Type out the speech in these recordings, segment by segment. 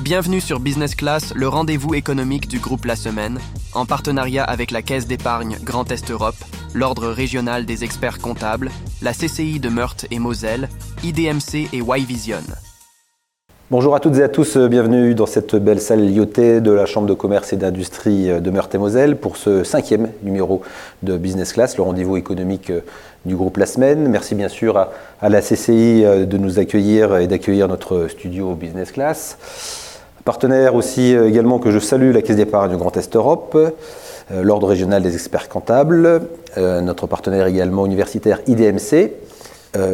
Bienvenue sur Business Class, le rendez-vous économique du groupe La Semaine, en partenariat avec la Caisse d'épargne Grand Est Europe, l'Ordre régional des experts comptables, la CCI de Meurthe et Moselle, IDMC et Y-Vision. Bonjour à toutes et à tous, bienvenue dans cette belle salle liotée de la Chambre de commerce et d'industrie de Meurthe et Moselle pour ce cinquième numéro de Business Class, le rendez-vous économique du groupe La Semaine. Merci bien sûr à, à la CCI de nous accueillir et d'accueillir notre studio Business Class. Partenaire aussi euh, également que je salue, la Caisse d'épargne du Grand Est Europe, euh, l'Ordre régional des experts comptables, euh, notre partenaire également universitaire IDMC.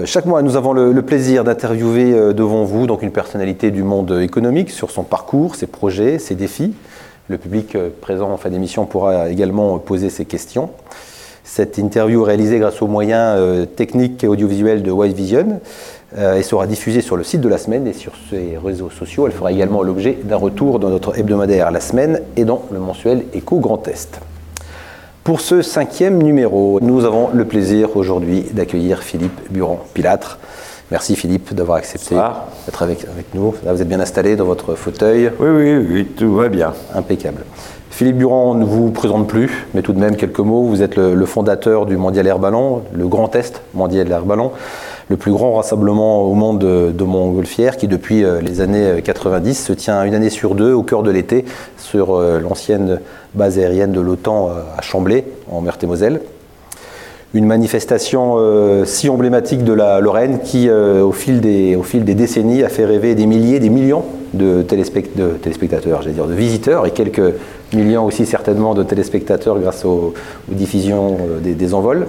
chaque mois, nous avons le, plaisir d'interviewer devant vous donc une personnalité du monde économique sur son parcours, ses projets, ses défis. Le public présent en fin d'émission pourra également poser ses questions. Cette interview réalisée grâce aux moyens techniques et audiovisuels de White Vision et sera diffusée sur le site de la semaine et sur ses réseaux sociaux. Elle fera également l'objet d'un retour dans notre hebdomadaire La Semaine et dans le mensuel Éco Grand Est. Pour ce cinquième numéro, nous avons le plaisir aujourd'hui d'accueillir Philippe Buron-Pilâtre. Merci Philippe d'avoir accepté d'être avec, avec, nous. Là, vous êtes bien installé dans votre fauteuil. Oui, oui, oui, tout va bien. Impeccable. Philippe Buron, on ne vous présente plus, mais tout de même quelques mots. Vous êtes le, le fondateur du Mondial Air Ballon, le Grand Est Mondial Air Ballon le plus grand rassemblement au monde de, montgolfière qui depuis euh, les années 90 se tient une année sur deux au cœur de l'été sur euh, l'ancienne base aérienne de l'OTAN euh, à Chamblay en Meurthe-et-Moselle. Une manifestation si emblématique de la Lorraine qui, au, fil des, décennies, a fait rêver des milliers, des millions de, téléspectateurs, j'allais dire de visiteurs, et quelques millions aussi certainement de téléspectateurs grâce aux, diffusions des envols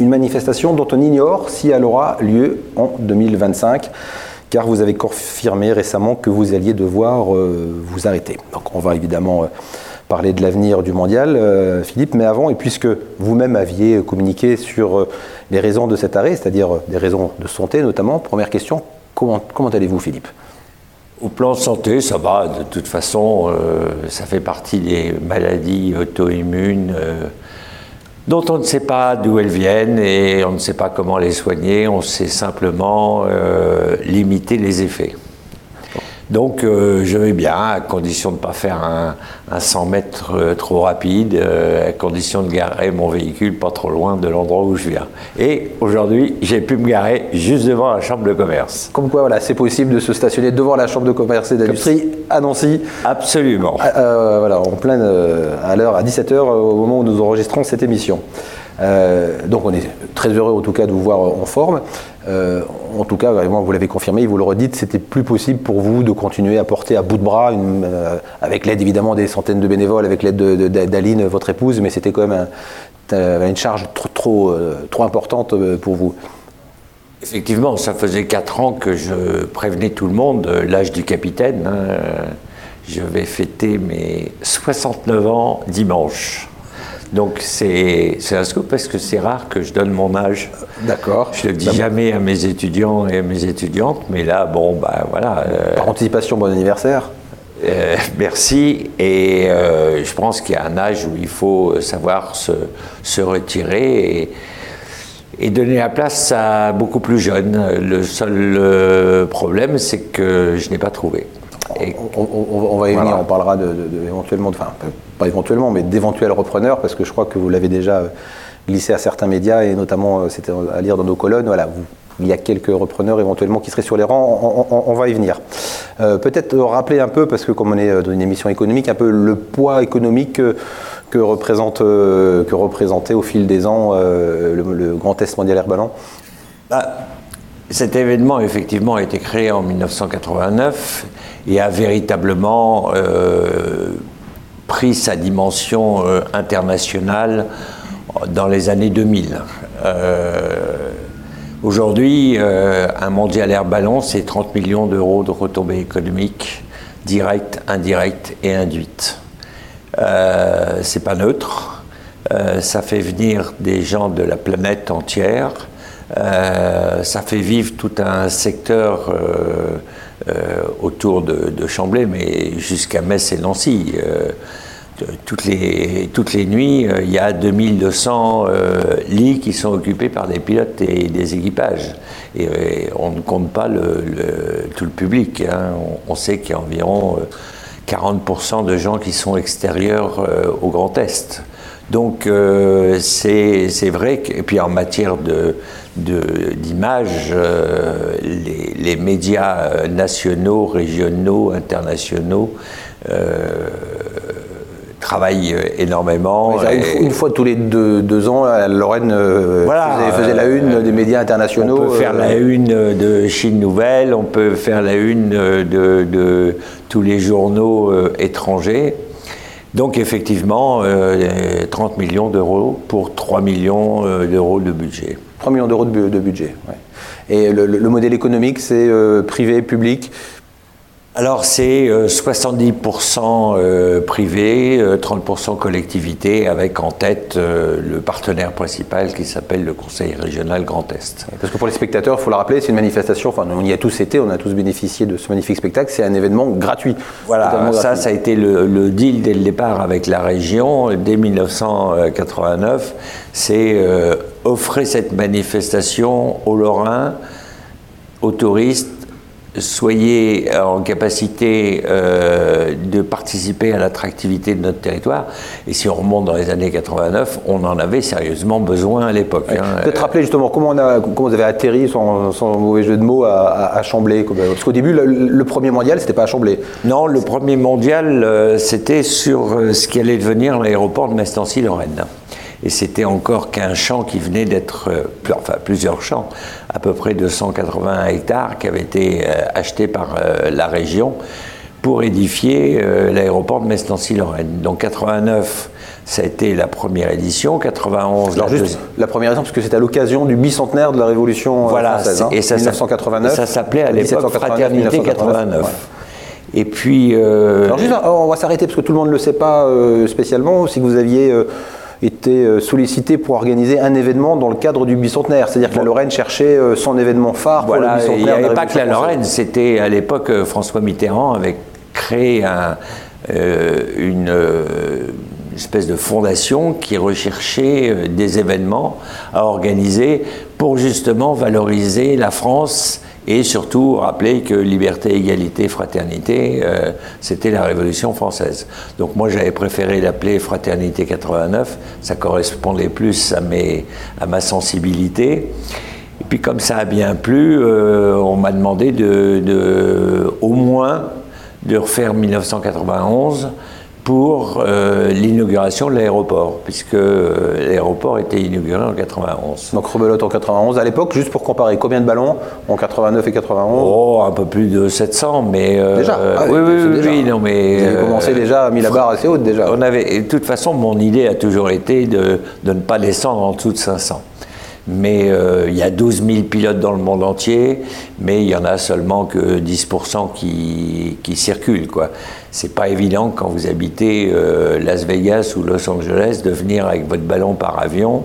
une manifestation dont on ignore si elle aura lieu en 2025 car vous avez confirmé récemment que vous alliez devoir euh, vous arrêter. Donc on va évidemment euh, parler de l'avenir du mondial, euh, Philippe, mais avant, et puisque vous-même aviez communiqué sur les raisons de cet arrêt, c'est-à-dire des raisons de santé notamment, première question, comment, comment allez-vous Philippe? Au plan santé, ça va. De toute façon, ça fait partie des maladies auto-immunes dont on ne sait pas d'où elles viennent et on ne sait pas comment les soigner, on sait simplement euh, limiter les effets. Donc euh, je vais bien, à condition de ne pas faire un, 100 mètres euh, trop rapide, à condition de garer mon véhicule pas trop loin de l'endroit où je viens. Et aujourd'hui, j'ai pu me garer juste devant la chambre de commerce. Comme quoi, voilà, c'est possible de se stationner devant la chambre de commerce et d'industrie à Nancy. Absolument. voilà, en pleine, à l'heure, à 17h, au moment où nous enregistrons cette émission. Euh, donc on est très heureux en tout cas de vous voir en forme. Euh, en tout cas, vraiment, vous l'avez confirmé, vous le redites, c'était plus possible pour vous de continuer à porter à bout de bras, euh, avec l'aide évidemment des centaines de bénévoles, avec l'aide d'Aline, votre épouse, mais c'était quand même une charge trop, trop, trop importante pour vous. Effectivement, ça faisait 4 ans que je prévenais tout le monde, l'âge du capitaine. Hein. je vais fêter mes 69 ans dimanche. Donc c'est un scoop parce que c'est rare que je donne mon âge. D'accord. Je le dis jamais à mes étudiants et à mes étudiantes, mais là, bon, ben voilà. Euh, Par anticipation, bon anniversaire. Euh, merci. Et euh, je pense qu'il y a un âge où il faut savoir se, se retirer et, et, donner la place à beaucoup plus jeunes. Le seul problème, c'est que je n'ai pas trouvé. On, va y venir, on parlera de, éventuellement, enfin pas éventuellement, mais d'éventuels repreneurs, parce que je crois que vous l'avez déjà glissé à certains médias, et notamment, euh, c'était à lire dans nos colonnes, voilà, il y a quelques repreneurs éventuellement qui seraient sur les rangs, on, va y venir. Euh, peut-être rappeler un peu, parce que comme on est dans une émission économique, un peu le poids économique que, représente, euh, que représentait au fil des ans le, Grand Test mondial air ballon. Bah, cet événement, effectivement, a été créé en 1989 et a véritablement euh, pris sa dimension euh, internationale dans les années 2000. Euh, aujourd'hui, un mondial air ballon, c'est 30 millions d'euros de retombées économiques directes, indirectes et induites. c'est pas neutre. ça fait venir des gens de la planète entière. Ça fait vivre tout un secteur euh, autour de, de, Chamblay, mais jusqu'à Metz et Nancy. Euh, toutes les, toutes les nuits, il y a 2200 lits qui sont occupés par des pilotes et des équipages. Et, on ne compte pas tout le public. Hein. On, sait qu'il y a environ 40% de gens qui sont extérieurs au Grand Est. Donc c'est vrai et puis en matière de, d'image, euh, les, médias euh, nationaux, régionaux, internationaux euh, travaillent énormément. une, fois tous les deux, ans, Lorraine faisait, la une des médias internationaux. On peut faire la une de Chine Nouvelle, on peut faire la une de, de tous les journaux étrangers. Donc effectivement, 30 millions d'euros pour 3 millions d'euros de budget. 3 millions d'euros de, budget. Et le, modèle économique, c'est euh, privé, public alors c'est 70% euh, euh, privé, 30% collectivité, avec en tête le partenaire principal qui s'appelle le Conseil régional Grand Est. Parce que pour les spectateurs, il faut le rappeler, c'est une manifestation, enfin on y a tous été, on a tous bénéficié de ce magnifique spectacle, c'est un événement gratuit. Voilà, ça, ça a été le, le, deal dès le départ avec la région, dès 1989, c'est offrez cette manifestation aux Lorrains, aux touristes, soyez en capacité euh, de participer à l'attractivité de notre territoire. Et si on remonte dans les années 89, on en avait sérieusement besoin à l'époque. Hein. Peut-être rappeler justement comment, on a, comment vous avez atterri, sans, mauvais jeu de mots, à, Chamblay. Parce qu'au début, le, premier mondial, c'était pas à Chamblay. Non, le premier mondial, euh, c'était sur euh, ce qui allait devenir l'aéroport de Mestancy-Lorraine et c'était encore qu'un champ qui venait d'être, euh, enfin plusieurs champs, à peu près de 180 hectares qui avaient été euh, achetés par euh, la région pour édifier l'aéroport de Mestancy-Lorraine. Donc 89, ça a été la première édition, 91. Alors la juste la première édition, parce que c'est à l'occasion du bicentenaire de la Révolution voilà, française, hein, et ça, 1989. Ça s'appelait à l'époque Fraternité 89. Et puis. Alors juste, on va s'arrêter parce que tout le monde ne le sait pas spécialement. Si vous aviez euh, sollicité pour organiser un événement dans le cadre du bicentenaire. C'est-à-dire que la Lorraine cherchait euh, son événement phare pour le bicentenaire. Il n'y avait pas que la Lorraine, c'était à l'époque euh, François Mitterrand avait créé une espèce de fondation qui recherchait des événements à organiser pour justement valoriser la France et surtout rappeler que liberté, égalité, fraternité, euh, c'était la Révolution française. Donc moi j'avais préféré l'appeler Fraternité 89, ça correspondait plus à, mes, à ma sensibilité. Et puis comme ça a bien plu, euh, on m'a demandé de, de, au moins de refaire 1991 pour euh, l'inauguration de l'aéroport, puisque euh, l'aéroport était inauguré en 91. Donc rebelote en 91. À l'époque, juste pour comparer, combien de ballons en 89 et 91 Oh, un peu plus de 700, mais... Euh, déjà? Ah Oui, oui, oui, non, mais... Vous avez commencé déjà, mis la barre assez haute déjà. On avait, de toute façon, mon idée a toujours été de, de ne pas descendre en dessous de 500 mais il y a 12 000 pilotes dans le monde entier, mais il y en a seulement que 10% qui, qui circulent. Quoi c'est pas évident quand vous habitez euh, Las Vegas ou Los Angeles de venir avec votre ballon par avion,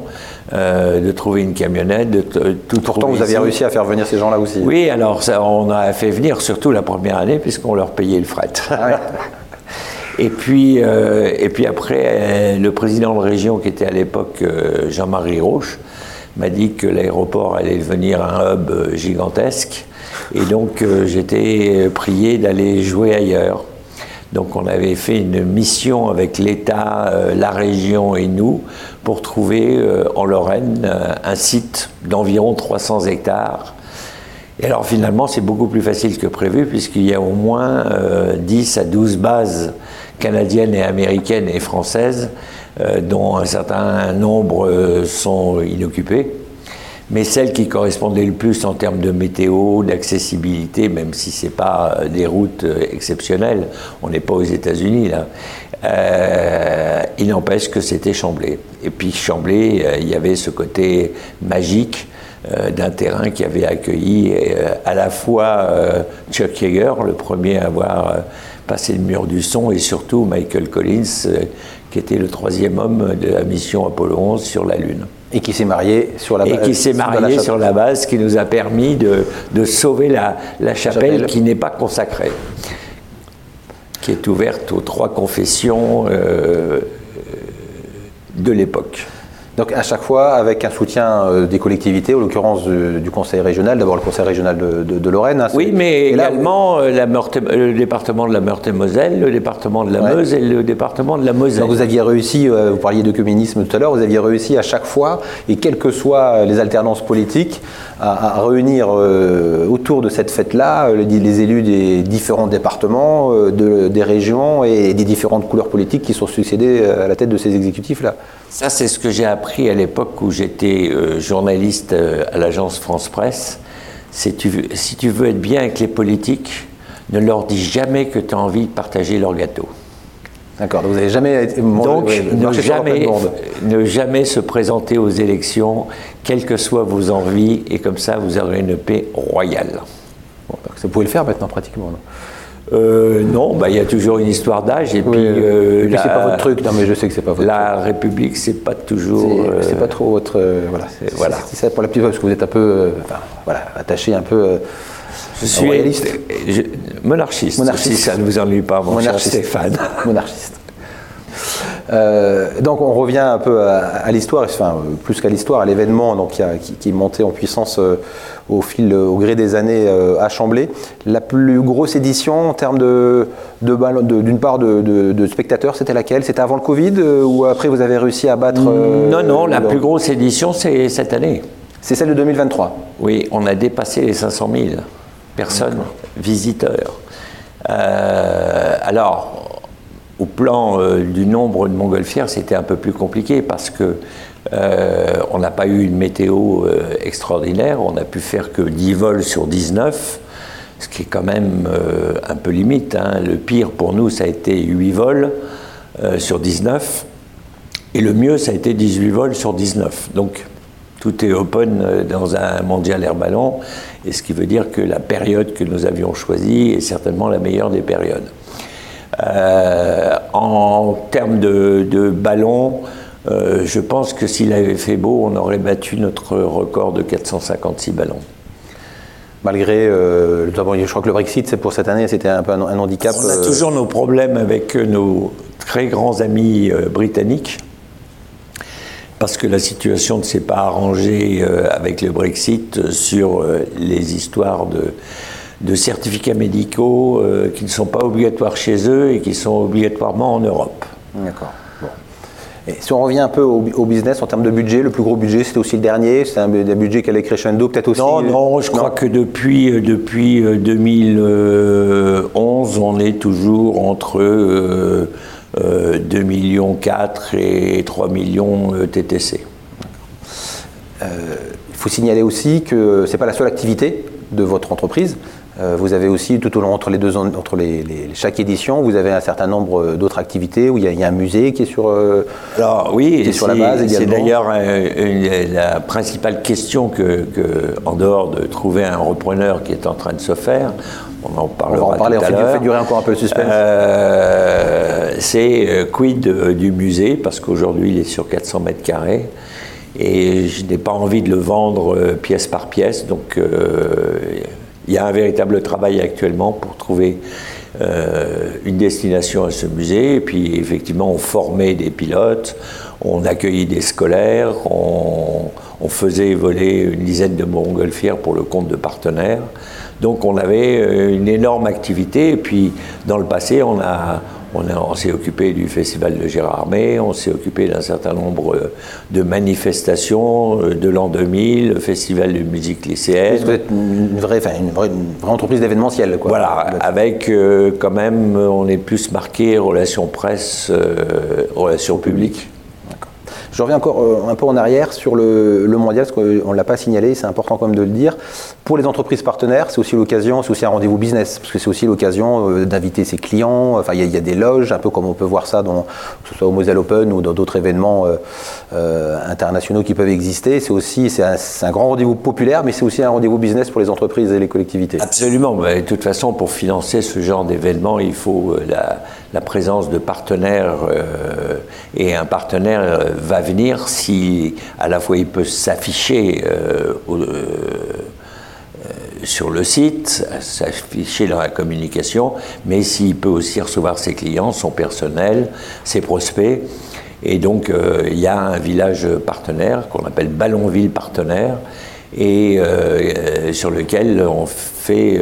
euh, de trouver une camionnette, de tout. Pourtant, vous avez réussi à faire venir ces gens-là aussi. Oui, alors ça, on a fait venir surtout la première année puisqu'on leur payait le fret. Ah et puis, euh, et puis après, le président de région qui était à l'époque Jean-Marie Roche m'a dit que l'aéroport allait devenir un hub gigantesque. Et donc j'étais prié d'aller jouer ailleurs. Donc on avait fait une mission avec l'État, euh, la région et nous pour trouver euh, en Lorraine euh, un site d'environ 300 hectares. Et alors finalement c'est beaucoup plus facile que prévu puisqu'il y a au moins 10 à 12 bases canadiennes et américaines et françaises dont un certain nombre sont inoccupées mais celle qui correspondait le plus en termes de météo, d'accessibilité, même si ce n'est pas euh, des routes euh, exceptionnelles, on n'est pas aux États-Unis là, euh, il n'empêche que c'était Chamblay. Et puis Chamblay, il y avait ce côté magique d'un terrain qui avait accueilli à la fois Chuck Yeager, le premier à avoir passé le mur du son, et surtout Michael Collins, qui était le troisième homme de la mission Apollo 11 sur la Lune. Et qui s'est marié sur la base. Et qui s'est marié sur la base, qui nous a permis de, de sauver la, la chapelle, qui n'est pas consacrée. qui est ouverte aux trois confessions de l'époque. Donc à chaque fois avec un soutien euh, des collectivités, en l'occurrence du, conseil régional, d'abord le conseil régional de, Lorraine. Hein, oui, mais également euh, la le département de la Meurthe-et-Moselle, le département de la Meuse et le département de la Moselle. Donc vous aviez réussi, euh, vous parliez de communisme tout à l'heure, vous aviez réussi à chaque fois, et quelles que soient les alternances politiques, à, réunir autour de cette fête-là les, élus des différents départements, des régions et des différentes couleurs politiques qui sont succédées à la tête de ces exécutifs-là. Ça, c'est ce que j'ai appris à l'époque où j'étais euh, journaliste euh, à l'agence France Presse. Si tu, si tu veux être bien avec les politiques, ne leur dis jamais que tu as envie de partager leur gâteau. D'accord, vous n'avez jamais été Donc, ne jamais, ne jamais se présenter aux élections, quelles que soient vos envies, et comme ça, vous aurez une paix royale. Bon, vous pouvez le faire maintenant, pratiquement. Euh, non, bah, il y a toujours une histoire d'âge et puis. Euh, c'est pas votre truc. Non, mais je sais que c'est pas votre. La République, c'est pas toujours. C'est pas trop votre. voilà. C'est voilà. ça pour la petite parce que vous êtes un peu, voilà, attaché un peu. je suis royaliste. monarchiste. Monarchiste. Si ça ne vous ennuie pas, mon monarchiste. cher Stéphane. Monarchiste. Donc on revient un peu à, l'histoire, enfin plus qu'à l'histoire, à l'événement donc, qui, qui, est monté en puissance au fil, au gré des années euh, à Chamblay. La plus grosse édition en termes de, d'une part de, spectateurs, c'était laquelle? C'était avant le Covid euh, ou après vous avez réussi à battre euh, Non, non, la plus grosse édition c'est cette année. C'est celle de 2023 Oui, on a dépassé les 500 000 personnes, visiteurs. alors, au plan du nombre de montgolfières, c'était un peu plus compliqué parce que euh, on n'a pas eu une météo euh, extraordinaire, on a pu faire que 10 vols sur 19, ce qui est quand même euh, un peu limite. Hein. Le pire pour nous, ça a été 8 vols sur 19, et le mieux, ça a été 18 vols sur 19. Donc tout est open dans un mondial air ballon, et ce qui veut dire que la période que nous avions choisie est certainement la meilleure des périodes. En termes de, de ballons, euh, je pense que s'il avait fait beau, on aurait battu notre record de 456 ballons. Malgré, euh, je crois que le Brexit, c'est pour cette année, c'était un peu un, handicap. On a euh, toujours nos problèmes avec nos très grands amis britanniques, parce que la situation ne s'est pas arrangée avec le Brexit sur les histoires de, de certificats médicaux qui ne sont pas obligatoires chez eux et qui sont obligatoirement en Europe. D'accord si on revient un peu au, business en termes de budget, le plus gros budget c'était aussi le dernier, c'est un, budget qui allait crescendo peut-être aussi Non, non, je crois que depuis, euh, depuis 2011, euh, on est toujours entre 2,4 millions et 3 millions TTC. Il faut signaler aussi que ce n'est pas la seule activité de votre entreprise. Euh, vous avez aussi, tout au long, entre, les deux, entre les, chaque édition, vous avez un certain nombre euh, d'autres activités où il y, a, un musée qui est sur, euh, Alors, oui, sur la base C'est d'ailleurs la principale question que, en dehors de trouver un repreneur qui est en train de se faire, on en parlera on va en parler, tout à fait, fait durer encore un peu le suspense. c'est quid du musée, parce qu'aujourd'hui il est sur 400 mètres carrés et je n'ai pas envie de le vendre pièce par pièce, donc il y a un véritable travail actuellement pour trouver euh, une destination à ce musée. Et puis effectivement, on formait des pilotes, on accueillait des scolaires, on, faisait voler une dizaine de montgolfières pour le compte de partenaires. Donc on avait euh, une énorme activité. Et puis dans le passé, on a, on, s'est occupé du festival de Gérard Armé, on s'est occupé d'un certain nombre de manifestations euh, de l'an 2000, le festival de musique lycéenne. Vous êtes une vraie, une vraie, entreprise d'événementiel. Voilà, avec euh, quand même, on est plus marqué relations presse, euh, relations publiques. Je reviens encore euh, un peu en arrière sur le, mondial, parce qu'on ne l'a pas signalé, c'est important quand même de le dire. Pour les entreprises partenaires, c'est aussi l'occasion, c'est aussi un rendez-vous business, parce que c'est aussi l'occasion euh, d'inviter ses clients. Enfin, il y, a des loges, un peu comme on peut voir ça, que ce soit au Moselle Open ou dans d'autres événements euh, internationaux qui peuvent exister. C'est aussi c'est un, grand rendez-vous populaire, mais c'est aussi un rendez-vous business pour les entreprises et les collectivités. Absolument. de toute façon, pour financer ce genre d'événement, il faut la, la, présence de partenaires et un partenaire va si à la fois il peut s'afficher euh, euh, sur le site, s'afficher dans la communication, mais s'il peut aussi recevoir ses clients, son personnel, ses prospects. Et donc, euh, il y a un village partenaire qu'on appelle Ballonville Partenaire, et euh, sur lequel on fait,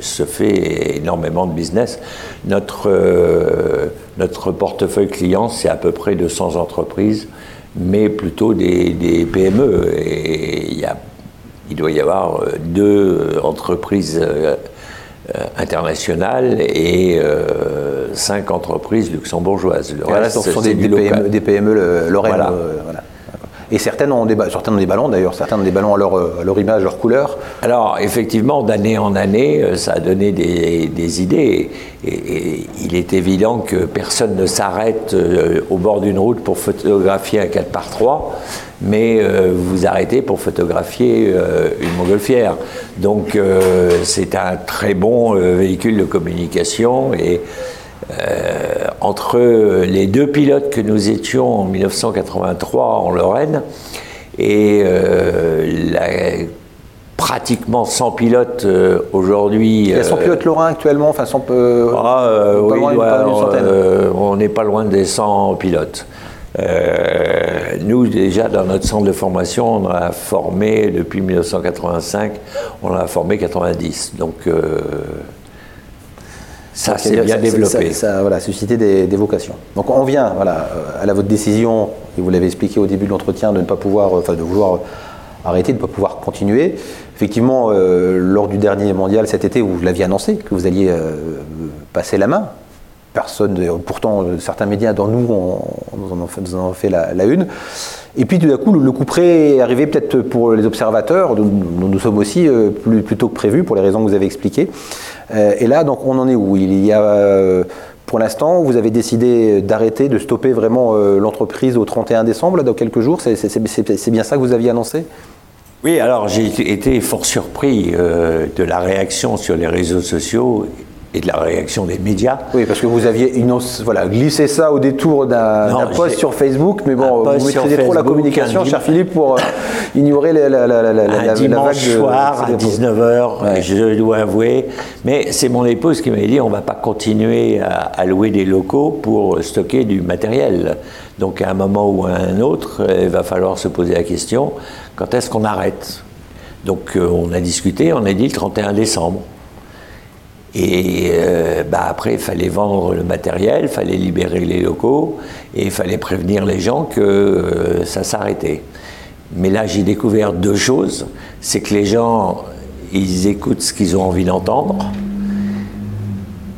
se fait énormément de business. Notre, notre portefeuille client, c'est à peu près 200 entreprises, mais plutôt des, des PME. Et il y a il doit y avoir euh, deux entreprises euh, euh, internationales et cinq entreprises luxembourgeoises. Le reste, ce sont des, PME, des PME Lorraine. Voilà. Et certaines ont des, certaines ballons d'ailleurs, certains ont des ballons à leur, à leur, image, leur couleur. Alors effectivement, d'année en année, ça a donné des, idées. Et, il est évident que personne ne s'arrête au bord d'une route pour photographier un 4 par 3 mais euh, vous arrêtez pour photographier euh, une montgolfière. Donc euh, c'est un très bon véhicule de communication et entre les deux pilotes que nous étions en 1983 en Lorraine et pratiquement 100 pilotes aujourd'hui. Il y a 100 pilotes lorrains actuellement, enfin 100 ah, oui, on n'est pas loin des 100 pilotes. Euh, nous, déjà, dans notre centre de formation, on a formé, depuis 1985, on a formé 90. Donc, euh, ça s'est bien développé. Ça, a voilà, suscité des, vocations. Donc, on vient voilà, à la, votre décision, et vous l'avez expliqué au début de l'entretien, de ne pas pouvoir, enfin, de vouloir arrêter, de ne pas pouvoir continuer. Effectivement, euh, lors du dernier mondial cet été, vous l'aviez annoncé que vous alliez passer la main personne, pourtant certains médias dans nous, nous, en ont fait, la, une. Et puis tout d'un coup, le, coup près est arrivé peut-être pour les observateurs, nous, nous sommes aussi euh, plus, tôt que prévu pour les raisons que vous avez expliquées. Euh, et là, donc on en est où? Il y a, euh, pour l'instant, vous avez décidé d'arrêter, de stopper vraiment l'entreprise au 31 décembre, dans quelques jours? C'est bien ça que vous aviez annoncé? Oui, alors j'ai été fort surpris de la réaction sur les réseaux sociaux et de la réaction des médias. Oui, parce que vous aviez une, voilà, glissé ça au détour d'un post sur Facebook, mais bon, vous maîtrisez trop la communication, cher Philippe, pour euh, ignorer la, la, la, la, un dimanche vague soir à 19h, je dois avouer. Mais c'est mon épouse qui m'avait dit on ne va pas continuer à, à, louer des locaux pour stocker du matériel. Donc à un moment ou à un autre, il va falloir se poser la question quand est-ce qu'on arrête? Donc euh, on a discuté, on a dit le 31 décembre. Et euh, bah après, il fallait vendre le matériel, il fallait libérer les locaux et il fallait prévenir les gens que euh, ça s'arrêtait. Mais là, j'ai découvert deux choses. C'est que les gens, ils écoutent ce qu'ils ont envie d'entendre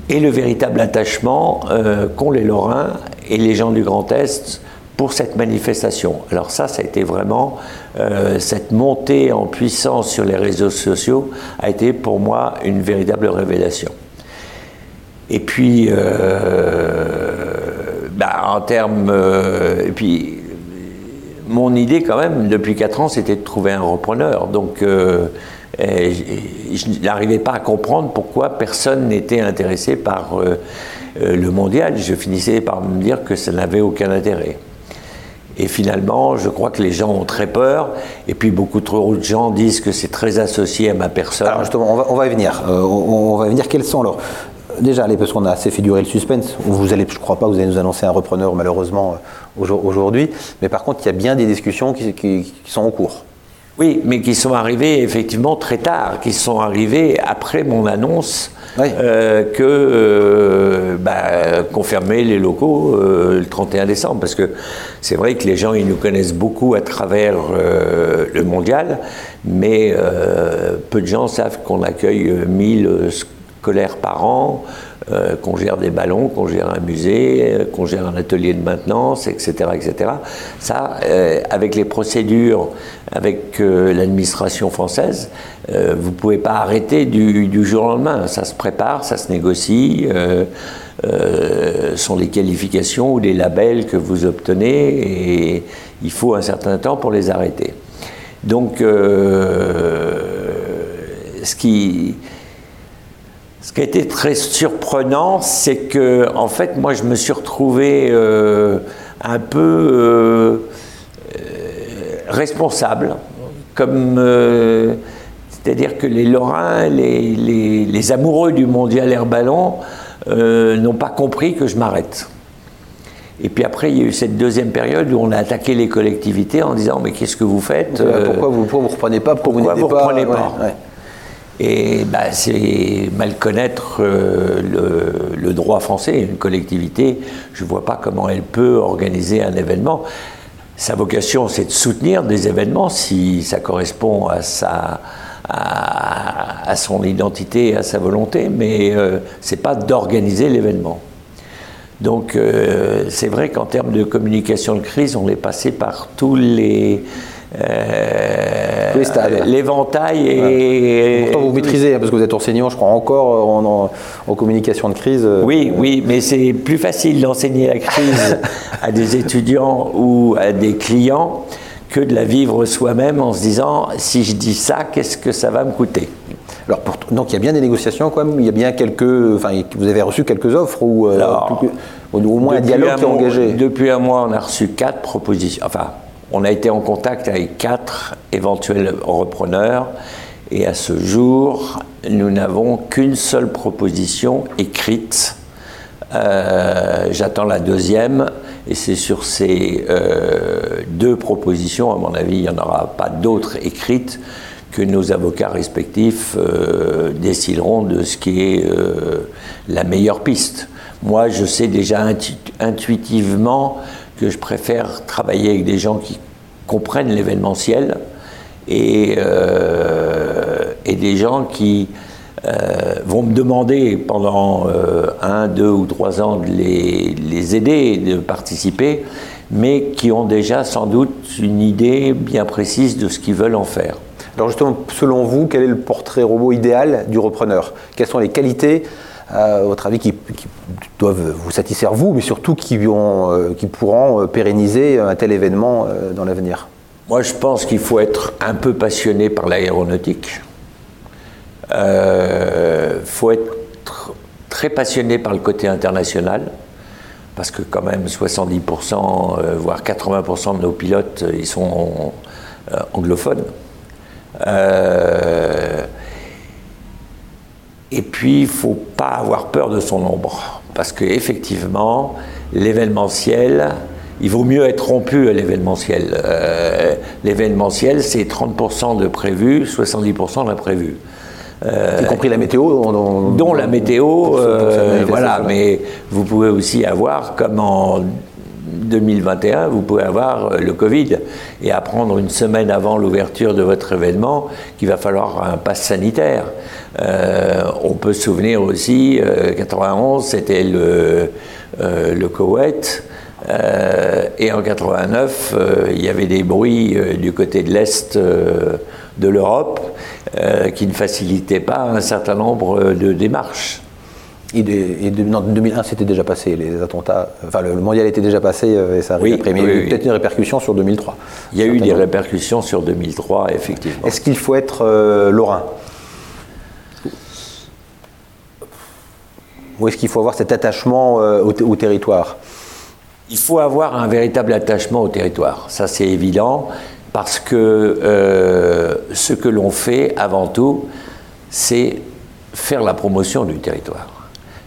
et le véritable attachement euh, qu'ont les Lorrains et les gens du Grand Est pour cette manifestation. Alors ça, ça a été vraiment, euh, cette montée en puissance sur les réseaux sociaux a été pour moi une véritable révélation. Et puis, euh, bah, en termes... Euh, et puis, mon idée quand même, depuis 4 ans, c'était de trouver un repreneur. Donc, je n'arrivais pas à comprendre pourquoi personne n'était intéressé par le mondial. Je finissais par me dire que ça n'avait aucun intérêt. Et finalement, je crois que les gens ont très peur. Et puis beaucoup trop de gens disent que c'est très associé à ma personne. Alors justement, on va, y venir. Euh, on, va y venir. Quels sont alors Déjà, parce qu'on a assez fait durer le suspense. Vous allez, je ne crois pas, que vous allez nous annoncer un repreneur malheureusement euh, aujourd'hui. Mais par contre, il y a bien des discussions qui sont en cours. Oui, mais qui sont arrivées effectivement très tard, qui sont arrivées après mon annonce euh, que euh, bah, confirmer les locaux euh, le 31 décembre. Parce que c'est vrai que les gens, ils nous connaissent beaucoup à travers le mondial, mais peu de gens savent qu'on accueille 1000 scolaires par an. Euh, qu'on gère des ballons, qu'on gère un musée, euh, qu'on gère un atelier de maintenance, etc. etc. Ça, euh, avec les procédures, avec l'administration française, vous ne pouvez pas arrêter du, jour au lendemain. Ça se prépare, ça se négocie. sont les qualifications ou les labels que vous obtenez et il faut un certain temps pour les arrêter. Donc, ce qui ce qui a été très surprenant, c'est que, en fait, moi, je me suis retrouvé euh, un peu euh, responsable, comme C'est-à-dire que les Lorrains, les, amoureux du mondial air ballon, euh, n'ont pas compris que je m'arrête. Et puis après, il y a eu cette deuxième période où on a attaqué les collectivités en disant mais qu'est-ce que vous faites Pourquoi vous ne reprenez pas Pourquoi vous ne reprenez pas, Et bah, c'est mal connaître euh, le, droit français. Une collectivité, je ne vois pas comment elle peut organiser un événement. Sa vocation, c'est de soutenir des événements si ça correspond à sa, à, son identité, à sa volonté, mais euh, ce n'est pas d'organiser l'événement. Donc euh, c'est vrai qu'en termes de communication de crise, on est passé par tous les... Euh, L'éventail et. Pourtant, vous maîtrisez, hein, parce que vous êtes enseignant, je crois, encore en, en, communication de crise. Euh. Oui, oui, mais c'est plus facile d'enseigner la crise à des étudiants ou à des clients que de la vivre soi-même en se disant si je dis ça, qu'est-ce que ça va me coûter? Alors, donc il y a bien des négociations quand même, il y a bien quelques, enfin vous avez reçu quelques offres ou euh, au moins un dialogue qui est engagé? Depuis un mois, on a reçu quatre propositions. Enfin, on a été en contact avec quatre éventuels repreneurs et à ce jour, nous n'avons qu'une seule proposition écrite. Euh, j'attends la deuxième et c'est sur ces euh, deux propositions, à mon avis, il n'y en aura pas d'autres écrites, que nos avocats respectifs euh, décideront de ce qui est la meilleure piste. Moi, je sais déjà intuitivement que je préfère travailler avec des gens qui comprennent l'événementiel et, et, des gens qui euh, vont me demander pendant euh, un, deux ou trois ans de les, les aider, de participer, mais qui ont déjà sans doute une idée bien précise de ce qu'ils veulent en faire. Alors justement, selon vous, quel est le portrait robot idéal du repreneur? Quelles sont les qualités, à votre avis, qui, doivent vous satisfaire vous, mais surtout qui, euh, pourront pérenniser un tel événement dans l'avenir? Moi, je pense qu'il faut être un peu passionné par l'aéronautique. Il euh, faut être très passionné par le côté international, parce que quand même 70%, euh, voire 80% de nos pilotes, ils sont euh, anglophones. Puis, il ne faut pas avoir peur de son ombre, parce qu'effectivement, l'événementiel, il vaut mieux être rompu à l'événementiel. l'événementiel, c'est 30% de prévu, 70% d'imprévu. Euh, y compris la météo Dont la météo, euh, voilà, mais vous pouvez aussi avoir, comme en 2021, vous pouvez avoir euh, le Covid et apprendre une semaine avant l'ouverture de votre événement qu'il va falloir un pass sanitaire. On peut se souvenir aussi, 91, c'était le, le Koweït. et en 89, il y avait des bruits du côté de l'Est de l'Europe euh, qui ne facilitait pas un certain nombre de démarches. Et, de, 2001, c'était déjà passé, les attentats. Enfin, le, mondial était déjà passé euh, et ça arrive après. Mais il y a eu peut-être une répercussion sur 2003. Il y a eu des répercussions sur 2003, effectivement. Est-ce qu'il faut être euh, lorrain? Ou est-ce qu'il faut avoir cet attachement au, territoire? Il faut avoir un véritable attachement au territoire. Ça, c'est évident parce que euh, ce que l'on fait avant tout, c'est faire la promotion du territoire.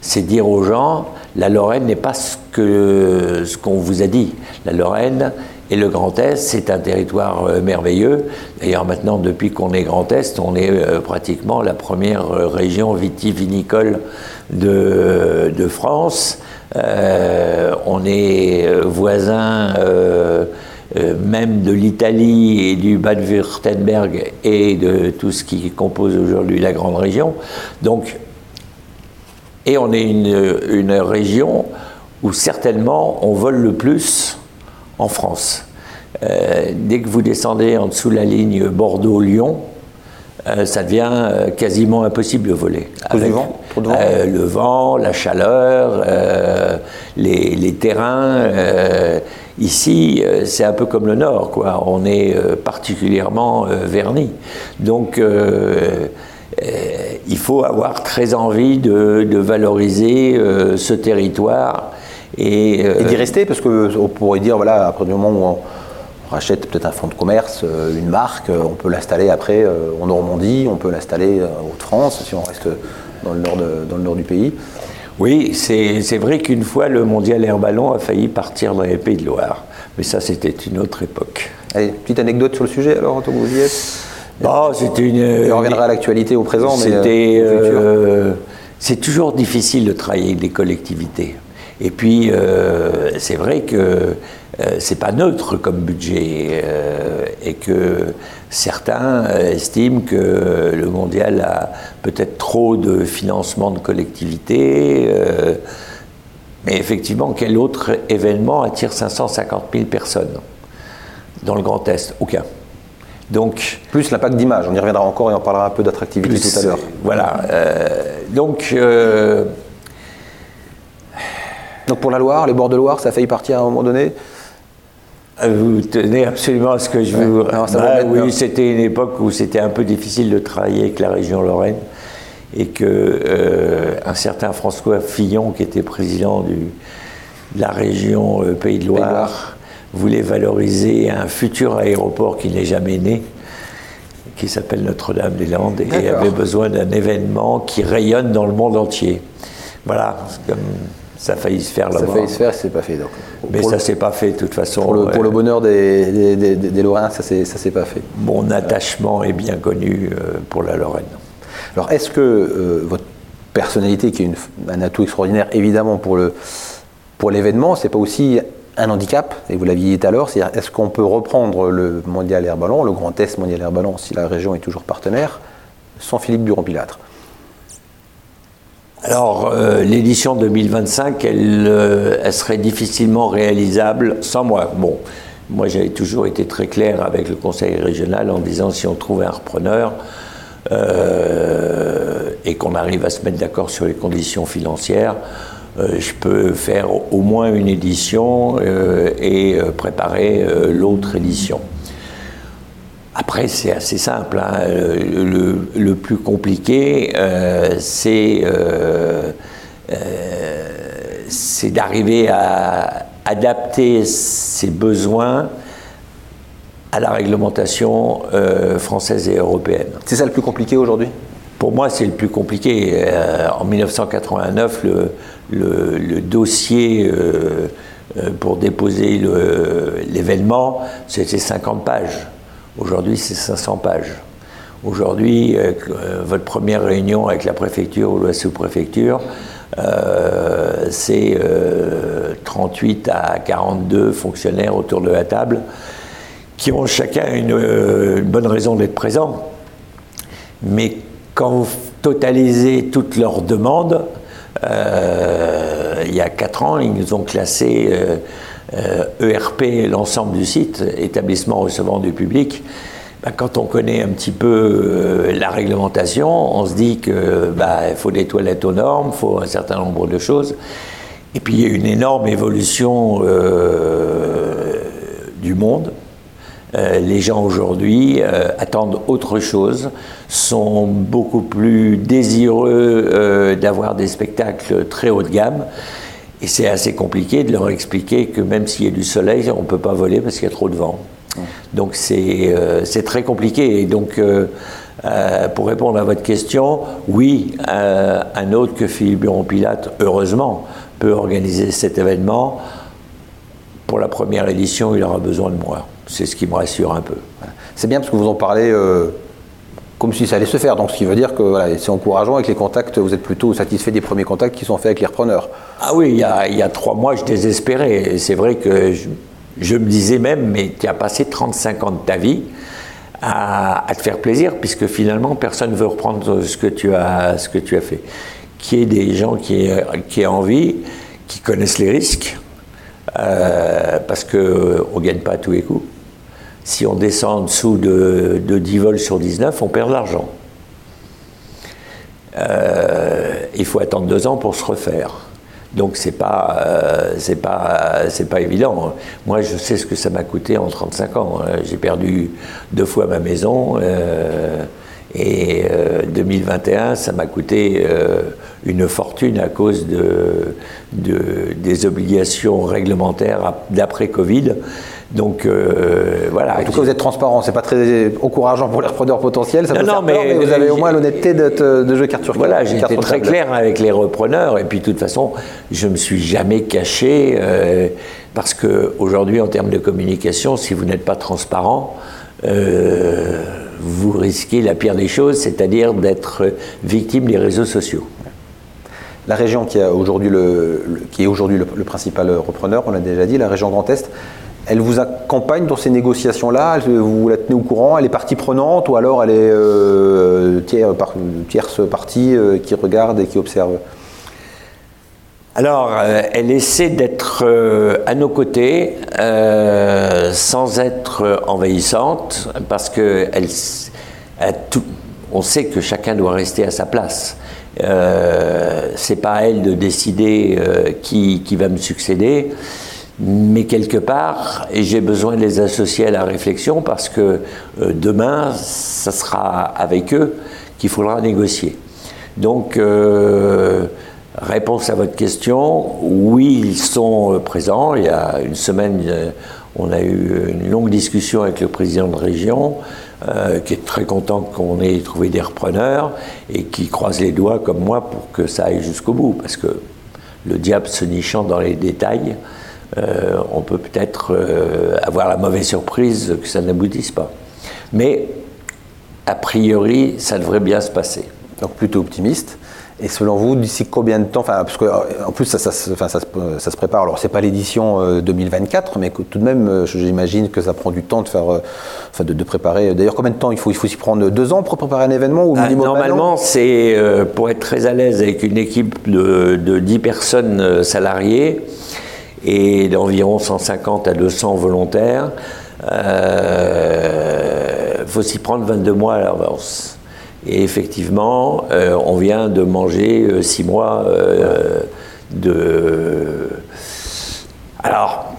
C'est dire aux gens, la Lorraine n'est pas ce qu'on ce qu'on vous a dit. La Lorraine et le Grand Est, c'est un territoire euh, merveilleux. D'ailleurs, maintenant, depuis qu'on est Grand Est, on est euh, pratiquement la première région vitivinicole de, France. on est voisin euh, même de l'Italie et du Bade-Württemberg et de tout ce qui compose aujourd'hui la grande région. Donc, et on est une, région où certainement on vole le plus en France. Euh, dès que vous descendez en dessous de la ligne Bordeaux-Lyon, euh, ça devient quasiment impossible de voler. Avec, vent, Le vent, la chaleur, les, les, terrains Ici, euh, c'est un peu comme le Nord, quoi. On est euh, particulièrement euh, verni. Donc, il faut avoir très envie de, valoriser ce territoire. Et, d'y rester, parce qu'on pourrait dire, voilà, après du moment où rachète peut-être un fonds de commerce, une marque, on peut l'installer après en Normandie, on peut l'installer en Haute-France, si on reste dans le nord, dans le nord du pays. Oui, c'est vrai qu'une fois, le mondial air ballon a failli partir dans les Pays de Loire. Mais ça, c'était une autre époque. Allez, petite anecdote sur le sujet, alors, Antoine vous bah, c'était une. on reviendra à l'actualité au présent, mais. C'était. Euh, c'est toujours difficile de travailler avec des collectivités. Et puis, euh, c'est vrai que euh, c'est pas neutre comme budget et que certains estiment que le mondial a peut-être trop de financement de collectivités. mais effectivement, quel autre événement attire 550 000 personnes dans le Grand Est? Aucun. Donc, plus l'impact d'image, on y reviendra encore et on parlera un peu d'attractivité tout à l'heure. Voilà. Euh, donc, euh, donc pour la Loire, les bords de Loire, ça a failli partir à un moment donné vous tenez absolument à ce que je vous. Bah oui, c'était une époque où c'était un peu difficile de travailler avec la région Lorraine et que euh, un certain François Fillon, qui était président du, de la région Pays de Loire voulait valoriser un futur aéroport qui n'est jamais né, qui s'appelle Notre-Dame-des-Landes, et avait besoin d'un événement qui rayonne dans le monde entier. Voilà, comme ça a failli se faire là-bas. Ça a failli se faire, c'est pas fait. Donc. Mais ça s'est pas fait de toute façon. Pour le, pour le bonheur des, des, des, Lorrains, ça ne s'est pas fait. Mon attachement est bien connu euh, pour la Lorraine. Alors, est-ce que euh, votre personnalité, qui est un atout extraordinaire évidemment pour le pour l'événement, c'est pas aussi un handicap, et vous l'aviez dit tout à l'heure, c'est est-ce qu'on peut reprendre le mondial air ballon, le grand test mondial air ballon, si la région est toujours partenaire, sans Philippe Buron-Pilâtre alors, euh, l'édition 2025, elle, euh, elle, serait difficilement réalisable sans moi. Bon, moi j'avais toujours été très clair avec le conseil régional en disant si on trouvait un repreneur euh, et qu'on arrive à se mettre d'accord sur les conditions financières, je peux faire au moins une édition et préparer l'autre édition. Après, c'est assez simple. Hein. Le, plus compliqué, c'est d'arriver à adapter ses besoins à la réglementation française et européenne. C'est ça le plus compliqué aujourd'hui? Pour moi, c'est le plus compliqué. en 1989, le, le, dossier euh, euh, pour déposer l'événement, c'était 50 pages. Aujourd'hui, c'est 500 pages. Aujourd'hui, euh, votre première réunion avec la préfecture ou la sous-préfecture, c'est 38 à 42 fonctionnaires autour de la table qui ont chacun une bonne raison d'être présents. Mais quand vous totalisez toutes leurs demandes, euh, il y a 4 ans, ils nous ont classé ERP, euh, euh, e l'ensemble du site, établissement recevant du public. Ben, quand on connaît un petit peu la réglementation, on se dit qu'il ben, faut des toilettes aux normes, il faut un certain nombre de choses. Et puis il y a une énorme évolution du monde. Euh, les gens aujourd'hui euh, attendent autre chose, sont beaucoup plus désireux euh, d'avoir des spectacles très haut de gamme. Et c'est assez compliqué de leur expliquer que même s'il y a du soleil, on ne peut pas voler parce qu'il y a trop de vent. Donc c'est très compliqué. Et donc, pour répondre à votre question, oui, un autre que Philippe Buron-Pilate, heureusement, peut organiser cet événement. Pour la première édition, il aura besoin de moi. C'est ce qui me rassure un peu. C'est bien parce que vous en parlez euh, comme si ça allait se faire. Donc, ce qui veut dire que c'est encourageant avec les contacts. Vous êtes plutôt satisfait des premiers contacts qui sont faits avec les repreneurs. Ah oui, il y a, trois mois, je désespérais. C'est vrai que je, me disais même, mais tu as passé 35 ans de ta vie à, te faire plaisir, puisque finalement, personne ne veut reprendre ce que tu as, ce que tu as fait. Qui est des gens qui, qui aient envie, qui connaissent les risques, euh, parce qu'on ne gagne pas à tous les coups. Si on descend en dessous de, 10 vols sur 19, on perd de l'argent. Euh, il faut attendre deux ans pour se refaire. Donc c'est pas euh, pas pas évident. Moi je sais ce que ça m'a coûté en 35 ans. J'ai perdu deux fois ma maison euh, et 2021 ça m'a coûté une fortune à cause de, des obligations réglementaires d'après Covid. Donc euh, voilà. En tout cas, vous êtes transparent. C'est pas très encourageant pour les repreneurs potentiels. Ça non, mais, vous avez au moins l'honnêteté de, de jouer carte sur Voilà, j'ai été très clair avec les repreneurs. Et puis, de toute façon, je me suis jamais caché euh, parce que aujourd'hui, en termes de communication, si vous n'êtes pas transparent, euh, vous risquez la pire des choses, c'est-à-dire d'être victime des réseaux sociaux. La région qui, est aujourd'hui le, principal repreneur, on l'a déjà dit, la région Grand Est, elle vous accompagne dans ces négociations-là? Vous la tenez au courant? Elle est partie prenante ou alors elle est euh, tierce partie euh, qui regarde et qui observe? Alors, euh, elle essaie d'être à nos côtés sans être envahissante parce que elle, sait que chacun doit rester à sa place. Euh, c'est pas à elle de décider qui, qui, va me succéder mais quelque part, et j'ai besoin de les associer à la réflexion parce que euh, demain, ça sera avec eux qu'il faudra négocier. Donc, euh, réponse à votre question, oui, ils sont euh, présents. Il y a une semaine, on a eu une longue discussion avec le président de région, qui est très content qu'on ait trouvé des repreneurs et qui croise les doigts comme moi pour que ça aille jusqu'au bout, parce que le diable se nichant dans les détails, euh, on peut peut-être euh, avoir la mauvaise surprise que ça n'aboutisse pas. Mais a priori, ça devrait bien se passer. Donc plutôt optimiste. Et selon vous, d'ici combien de temps enfin, Parce qu'en plus, ça, ça, se prépare. Alors, c'est pas l'édition 2024, euh, mais tout de même, j'imagine que ça prend du temps de faire, enfin, de, préparer. D'ailleurs, combien de temps il faut Il faut s'y prendre deux ans pour préparer un événement ou ah, Normalement, c'est pour être très à l'aise avec une équipe de, de 10 personnes salariées et d'environ 150 à 200 volontaires. Il euh, faut s'y prendre 22 mois à l'avance. Et effectivement, euh, on vient de manger 6 euh, mois de... Alors,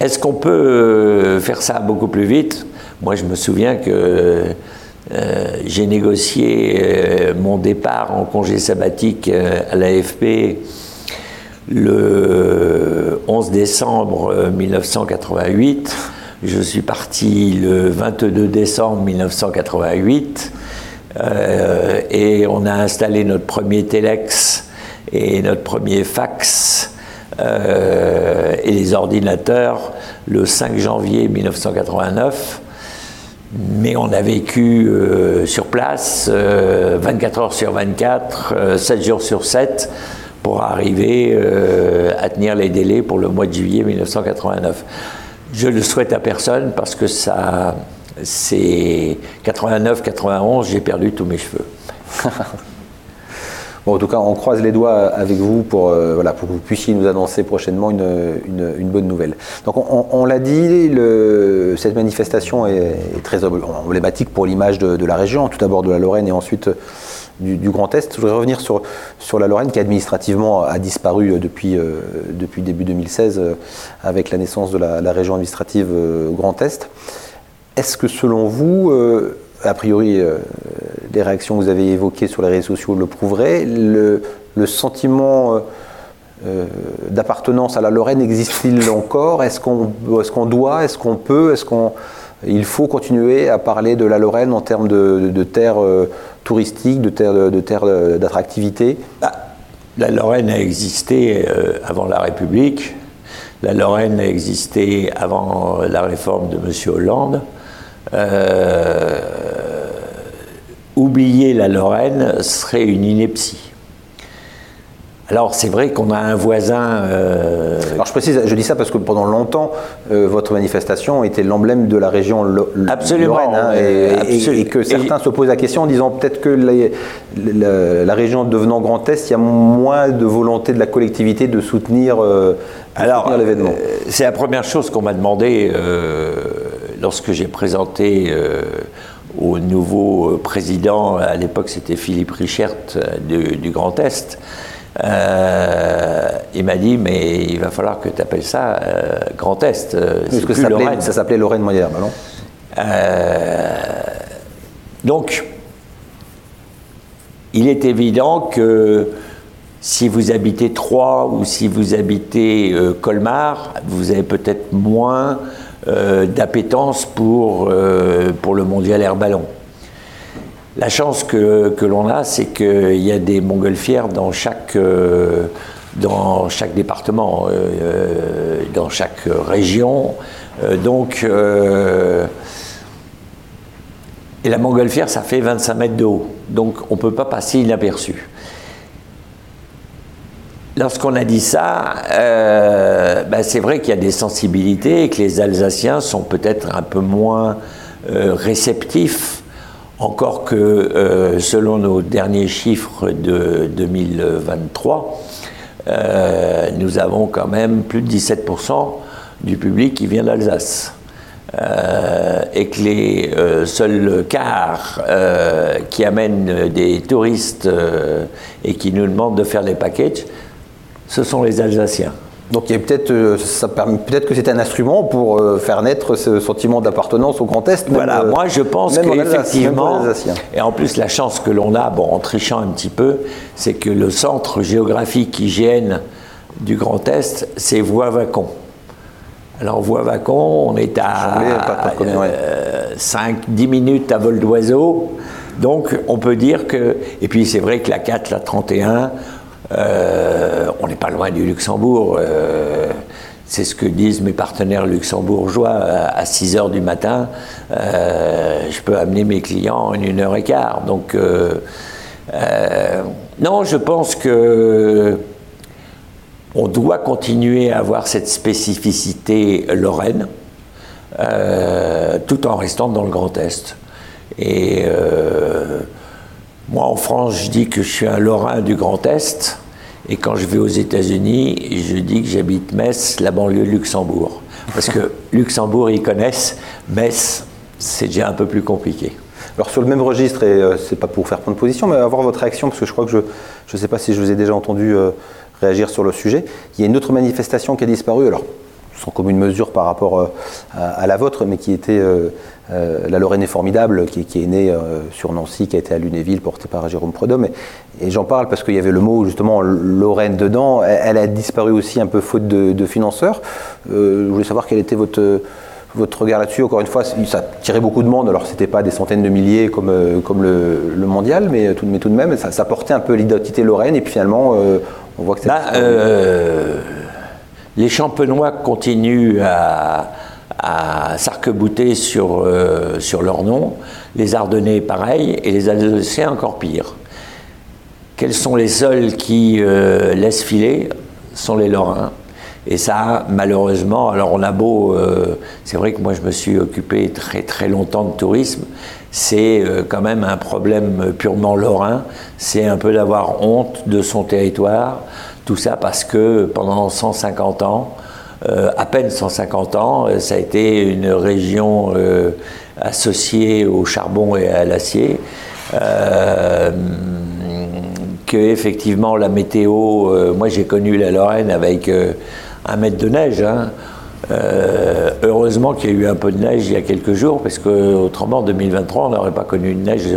est-ce qu'on peut faire ça beaucoup plus vite? Moi, je me souviens que j'ai négocié mon départ en congé sabbatique à l'AFP le 11 décembre 1988. Je suis parti le 22 décembre 1988 euh, et on a installé notre premier téléx et notre premier fax euh, et les ordinateurs le 5 janvier 1989. Mais on a vécu euh, sur place 24 heures sur 24, 7 jours sur 7 pour arriver à tenir les délais pour le mois de juillet 1989. Je le souhaite à personne parce que ça, c'est 89-91, j'ai perdu tous mes cheveux. Bon, en tout cas, on croise les doigts avec vous pour, euh, voilà, pour que vous puissiez nous annoncer prochainement une, une, bonne nouvelle. Donc, on, l'a dit, cette manifestation est, très emblématique pour l'image de, la région, tout d'abord de la Lorraine et ensuite du, Grand Est. Je voudrais revenir sur, sur la Lorraine qui administrativement a disparu euh, depuis, euh, depuis début 2016 euh, avec la naissance de la, région administrative Grand Est. Est-ce que selon vous, a priori les réactions que vous avez évoquées sur les réseaux sociaux le prouveraient, le, sentiment d'appartenance à la Lorraine existe-t-il encore? Est-ce qu'on doit? Est-ce qu'on peut? Est-ce qu'on faut continuer à parler de la Lorraine en termes de, de terres de terres de, terre d'attractivité bah, La Lorraine a existé euh, avant la République. La Lorraine a existé avant la réforme de M. Hollande. Euh, oublier la Lorraine serait une ineptie. Alors c'est vrai qu'on a un voisin. Euh, Alors je précise, je dis ça parce que pendant longtemps, euh, votre manifestation était l'emblème de la région absolument, Lorraine, hein, et, que certains se posent la question en disant peut-être que la, région devenant Grand Est, il y a moins de volonté de la collectivité de soutenir, euh, l'événement. c'est la première chose qu'on m'a demandé lorsque j'ai présenté au nouveau président, à l'époque c'était Philippe Richert du Grand Est. Euh, il m'a dit, mais il va falloir que tu appelles ça euh, Grand Est. Euh, Parce que ça s'appelait Lorraine Moyenne, non Donc, il est évident que si vous habitez Troyes ou si vous habitez euh, Colmar, vous avez peut-être moins euh, d'appétence pour, euh, pour le mondial air ballon. La chance que, que l'on a, c'est qu'il y a des montgolfières dans chaque, dans chaque département, dans chaque région. donc, et la montgolfière, ça fait 25 mètres de haut. Donc on ne peut pas passer inaperçu. Lorsqu'on a dit ça, euh, ben, c'est vrai qu'il y a des sensibilités et que les Alsaciens sont peut-être un peu moins euh, réceptifs, encore que euh, selon nos derniers chiffres de 2023, nous avons quand même plus de 17% du public qui vient d'Alsace. Et que les seuls cars qui amènent des touristes et qui nous demandent de faire des packages, ce sont les Alsaciens. Donc il y a peut-être, ça permet peut-être que c'est un instrument pour faire naître ce sentiment d'appartenance au Grand Est. voilà, moi je pense qu'effectivement, et en plus la chance que l'on a, bon, en trichant un petit peu, c'est que le centre géographique hygiène du Grand Est, c'est Voie-Vacon. Alors, voie Vacon, on est à 5-10 minutes à vol d'oiseau. Donc, on peut dire que. Et puis, c'est vrai que la 4, la 31, euh, on n'est pas loin du Luxembourg. Euh, c'est ce que disent mes partenaires luxembourgeois à 6 heures du matin. Euh, je peux amener mes clients en une heure et quart. Donc, non, je pense que on doit continuer à avoir cette spécificité lorraine, euh, tout en restant dans le Grand Est. Et euh, moi, en France, je dis que je suis un Lorrain du Grand Est. Et quand je vais aux États-Unis, je dis que j'habite Metz, la banlieue de Luxembourg. Parce que Luxembourg, ils connaissent. Metz, c'est déjà un peu plus compliqué. Alors sur le même registre, et euh, c'est pas pour faire prendre position, mais avoir votre réaction, parce que je crois que je ne sais pas si je vous ai déjà entendu réagir sur le sujet. Il y a une autre manifestation qui a disparu, alors sans commune mesure par rapport euh, à, la vôtre, mais qui était euh, euh, la Lorraine est formidable, qui, est née sur Nancy, qui a été à Lunéville, portée par Jérôme Prudhomme. Et, j'en parle parce qu'il y avait le mot justement Lorraine dedans. Elle, a disparu aussi un peu faute de, financeurs. je voulais savoir quel était votre votre regard là-dessus, encore une fois, ça tirait beaucoup de monde. Alors, c'était pas des centaines de milliers comme, comme le, mondial, mais tout, de même, ça, portait un peu l'identité lorraine. Et puis finalement, on voit que bah, euh, les champenois continuent à, à sur, euh, sur leur nom, les Ardennais pareil, et les Alsaciens encore pire. Quels sont les seuls qui euh, laissent filer sont les Lorrains. Et ça, malheureusement, alors on a beau, c'est vrai que moi je me suis occupé très très longtemps de tourisme, c'est quand même un problème purement lorrain, c'est un peu d'avoir honte de son territoire, tout ça parce que pendant 150 ans, euh, à peine 150 ans, euh, ça a été une région euh, associée au charbon et à l'acier. que effectivement la météo, moi j'ai connu la Lorraine avec un mètre de neige. Hein. heureusement qu'il y a eu un peu de neige il y a quelques jours, parce qu'autrement, en 2023, on n'aurait pas connu une neige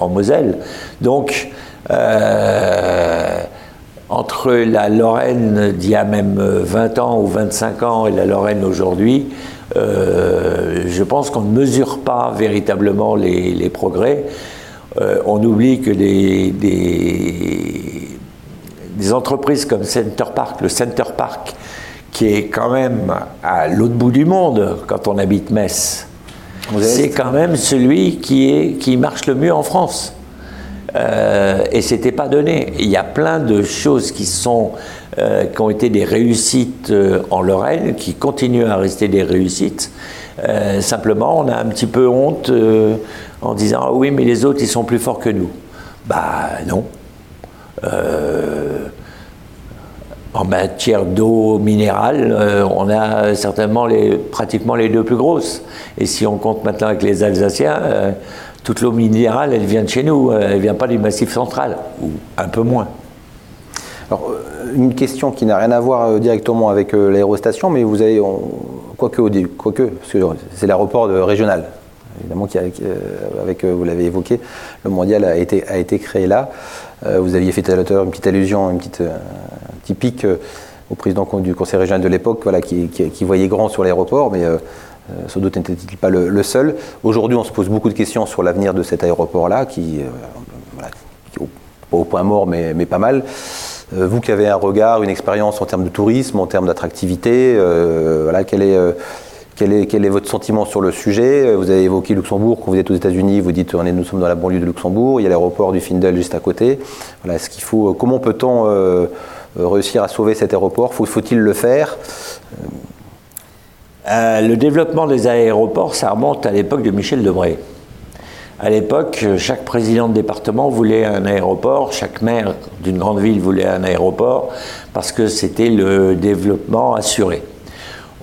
en Moselle. Donc, entre la Lorraine d'il y a même 20 ans ou 25 ans et la Lorraine aujourd'hui, euh, je pense qu'on ne mesure pas véritablement les, progrès. Euh, on oublie que des, des, entreprises comme Center Park, le Center Park, qui est quand même à l'autre bout du monde quand on habite Metz, c'est quand même celui qui, est, qui marche le mieux en France. Euh, et c'était pas donné. Il y a plein de choses qui sont euh, qui ont été des réussites euh, en Lorraine, qui continuent à rester des réussites. simplement, on a un petit peu honte en disant ah oui, mais les autres ils sont plus forts que nous. Bah non. en matière d'eau minérale, on a certainement les, pratiquement les deux plus grosses. Et si on compte maintenant avec les Alsaciens, toute l'eau minérale, elle vient de chez nous, euh, elle ne vient pas du massif central, ou un peu moins. Alors, euh, une question qui n'a rien à voir euh, directement avec l'aérostation, mais vous avez, quoique, quoique parce que c'est l'aéroport régional, évidemment, qui avec, vous l'avez évoqué, le mondial a été, a créé là. vous aviez fait tout à l'heure une petite allusion, une petite, un petit pic au président du conseil régional de l'époque, voilà, qui, voyait grand sur l'aéroport, mais sans doute n'était-il pas le, seul. Aujourd'hui, on se pose beaucoup de questions sur l'avenir de cet aéroport-là, qui, voilà, au, point mort, mais, pas mal. Euh, vous qui avez un regard, une expérience en termes de tourisme, en termes d'attractivité, euh, voilà, quel est, euh, votre sentiment sur le sujet? Vous avez évoqué Luxembourg, quand vous êtes aux États-Unis, vous dites nous sommes dans la banlieue de Luxembourg, il y a l'aéroport du Findel juste à côté. Voilà, ce faut, comment peut-on réussir à sauver cet aéroport? Faut-il le faire? Le développement des aéroports, ça remonte à l'époque de Michel Debré. À l'époque, chaque président de département voulait un aéroport, chaque maire d'une grande ville voulait un aéroport, parce que c'était le développement assuré.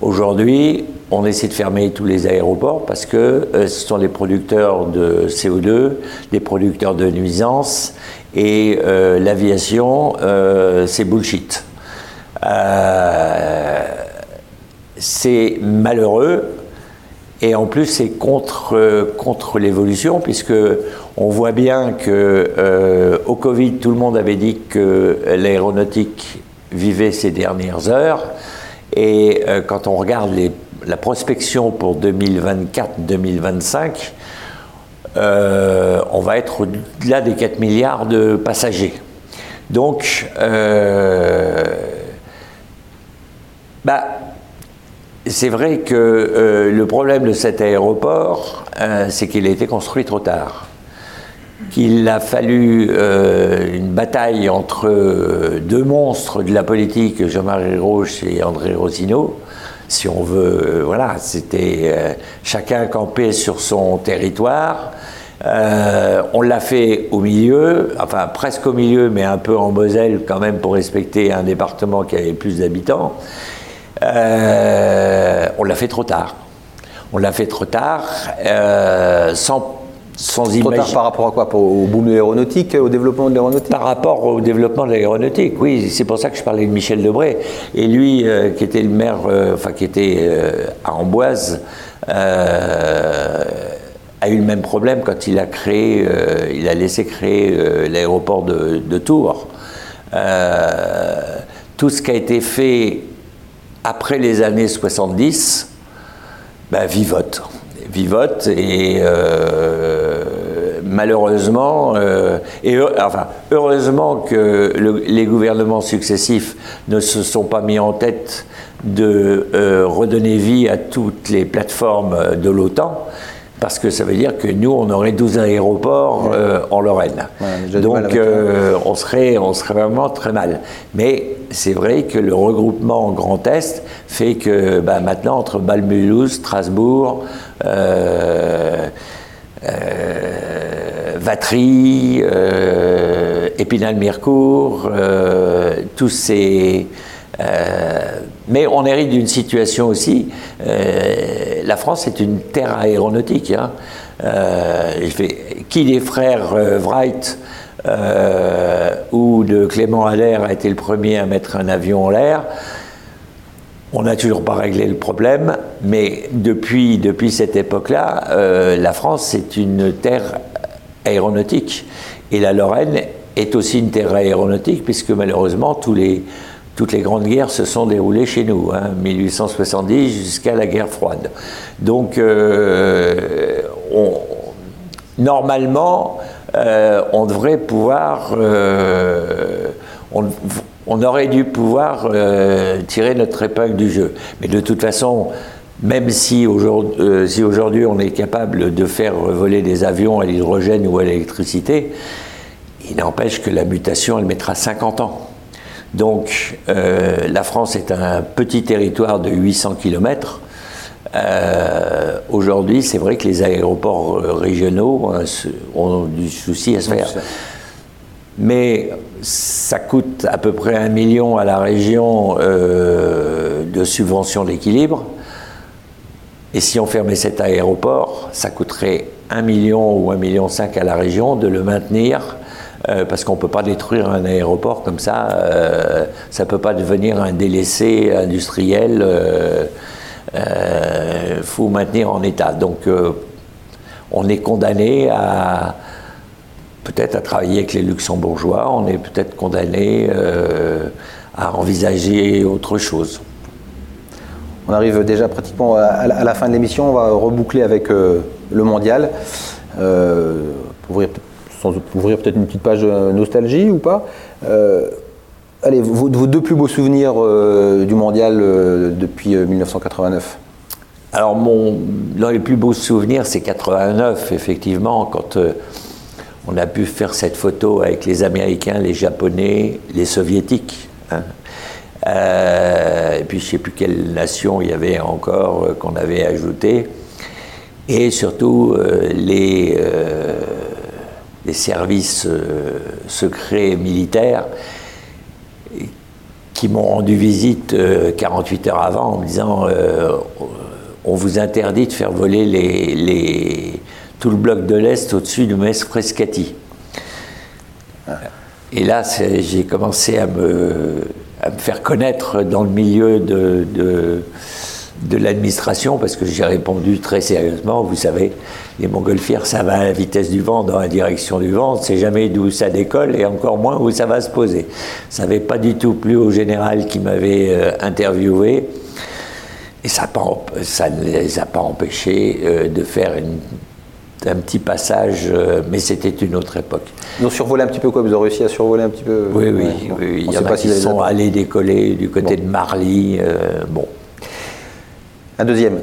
Aujourd'hui, on essaie de fermer tous les aéroports parce que euh, ce sont les producteurs de CO2, des producteurs de nuisances, et euh, l'aviation, euh, c'est bullshit. C'est malheureux et en plus, c'est contre, euh, contre l'évolution, puisque on voit bien que euh, au Covid, tout le monde avait dit que l'aéronautique vivait ses dernières heures. Et euh, quand on regarde la prospection pour 2024-2025, on va être au-delà des 4 milliards de passagers. Donc, c'est vrai que euh, le problème de cet aéroport, euh, c'est qu'il a été construit trop tard. Qu'il a fallu euh, une bataille entre deux monstres de la politique, Jean-Marie Roche et André Rossino. Si on veut, voilà, c'était chacun campé sur son territoire. on l'a fait au milieu, enfin presque au milieu, mais un peu en Moselle quand même pour respecter un département qui avait plus d'habitants. Euh, on l'a fait trop tard. On l'a fait trop tard, euh, sans sans Trop tard par rapport à quoi? Au boom de l'aéronautique, au développement de l'aéronautique? Par rapport au développement de l'aéronautique, oui. C'est pour ça que je parlais de Michel Debré. Et lui, euh, qui était le maire, enfin qui était à Amboise, a eu le même problème quand il a créé, il a laissé créer l'aéroport de, de, Tours. tout ce qui a été fait après les années 70, ben, vivote. Vivote et euh, malheureusement, euh, et enfin, heureusement que les gouvernements successifs ne se sont pas mis en tête de euh, redonner vie à toutes les plateformes de l'OTAN parce que ça veut dire que nous, on aurait 12 aéroports euh, en Lorraine. Donc, euh, on, serait, on serait vraiment très mal. Mais c'est vrai que le regroupement en Grand Est fait que bah, maintenant, entre Balmulhouse, Strasbourg, euh, Vatry, Épinal-Mircourt, tous ces mais on hérite d'une situation aussi. Euh, la France est une terre aéronautique. Hein. Euh, qui des frères euh, ou de Clément Allaire a été le premier à mettre un avion en l'air on n'a toujours pas réglé le problème, mais depuis, depuis cette époque-là, la France est une terre aéronautique. Et la Lorraine est aussi une terre aéronautique, puisque malheureusement, tous les, toutes les grandes guerres se sont déroulées chez nous, hein, 1870 jusqu'à la guerre froide. Donc, euh, normalement, euh, on devrait pouvoir, euh, on, aurait dû pouvoir tirer notre épingle du jeu. Mais de toute façon, même si aujourd'hui, on est capable de faire voler des avions à l'hydrogène ou à l'électricité, il n'empêche que la mutation, elle mettra 50 ans. Donc euh, la France est un petit territoire de 800 km. Euh, aujourd'hui, c'est vrai que les aéroports euh, régionaux ont du souci à se faire. Mais ça coûte à peu près un million à la région de subventions d'équilibre. Et si on fermait cet aéroport, ça coûterait un million ou un million cinq à la région de le maintenir euh, parce qu'on ne peut pas détruire un aéroport comme ça, euh, ça ne peut pas devenir un délaissé industriel, euh, faut maintenir en état. Donc on est condamné à peut-être à travailler avec les luxembourgeois, on est peut-être condamné euh, à envisager autre chose. On arrive déjà pratiquement à, la fin de l'émission, on va reboucler avec euh, le mondial. Euh, ouvrir, ouvrir peut-être une petite page nostalgie ou pas. Allez, vos, deux plus beaux souvenirs du mondial depuis 1989 alors, mon, dans les plus beaux souvenirs, c'est 89, effectivement, quand on a pu faire cette photo avec les Américains, les Japonais, les Soviétiques. Hein. Euh, et puis je ne sais plus quelle nation il y avait encore euh, qu'on avait ajouté. Et surtout euh, les, services secrets militaires qui m'ont rendu visite 48 heures avant en me disant on vous interdit de faire voler les tout le bloc de l'Est au-dessus du Maître Frescati. Et là, j'ai commencé à me, me, faire connaître dans le milieu de, de, l'administration parce que j'ai répondu très sérieusement. Vous savez, les montgolfières, ça va à la vitesse du vent, dans la direction du vent. On ne sait jamais d'où ça décolle et encore moins où ça va se poser. Ça n'avait pas du tout plu au général qui m'avait euh, interviewé. Et ça, ça, ne les a pas empêchés euh, de faire une un petit passage, euh, mais c'était une autre époque. Ils ont survolé un petit peu quoi Vous avez réussi à survoler un petit peu Oui, oui. Il y en a qui sont allés décoller du côté de Marly. Euh, bon. Un deuxième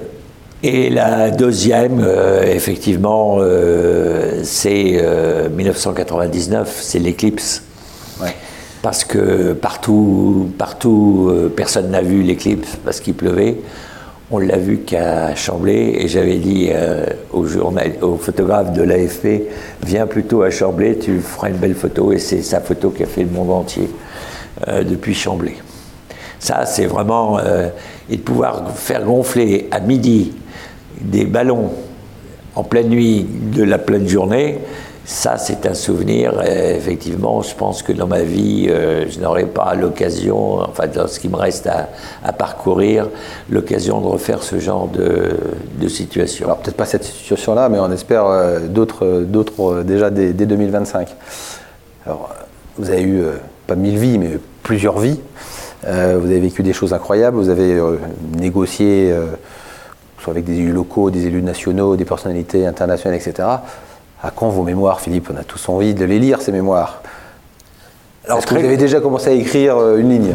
et la deuxième, euh, effectivement, c'est 1999, c'est l'éclipse. Parce que partout, partout personne n'a vu l'éclipse parce qu'il pleuvait. On l'a vu qu'à Chamblay et j'avais dit euh, au, journal, au photographe de l'AFP Viens plutôt à Chamblay, tu feras une belle photo. Et c'est sa photo qui a fait le monde entier euh, depuis Chamblay. Ça, c'est vraiment. Euh, et de pouvoir faire gonfler à midi des ballons en pleine nuit de la pleine journée, ça, c'est un souvenir. effectivement, je pense que dans ma vie, euh, je n'aurai pas l'occasion, enfin, dans ce qui me reste à, parcourir, l'occasion de refaire ce genre de, situation. Alors, peut-être pas cette situation-là, mais on espère euh, d'autres, d'autres déjà dès, 2025. Alors, vous avez eu pas mille vies, mais plusieurs vies. Vous avez vécu des choses incroyables. Vous avez négocié, soit avec des élus locaux, des élus nationaux, des personnalités internationales, etc. À quand vos mémoires, Philippe? On a tous envie de les lire, ces mémoires. Alors, Est-ce que vous avez déjà commencé à écrire euh, une ligne?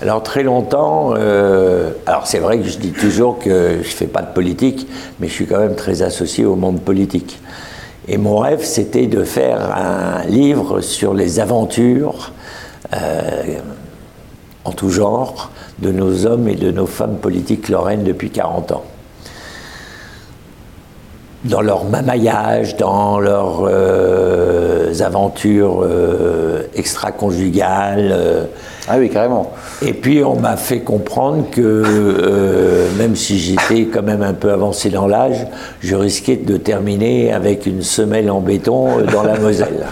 Alors très longtemps, euh, alors c'est vrai que je dis toujours que je ne fais pas de politique, mais je suis quand même très associé au monde politique. Et mon rêve, c'était de faire un livre sur les aventures euh, en tout genre de nos hommes et de nos femmes politiques lorraines depuis 40 ans dans leur mamaillage, dans leurs euh, aventures euh, extra-conjugales. Euh. Ah oui, carrément. Et puis on m'a fait comprendre que même si j'étais quand même un peu avancé dans l'âge, je risquais de terminer avec une semelle en béton dans la Moselle.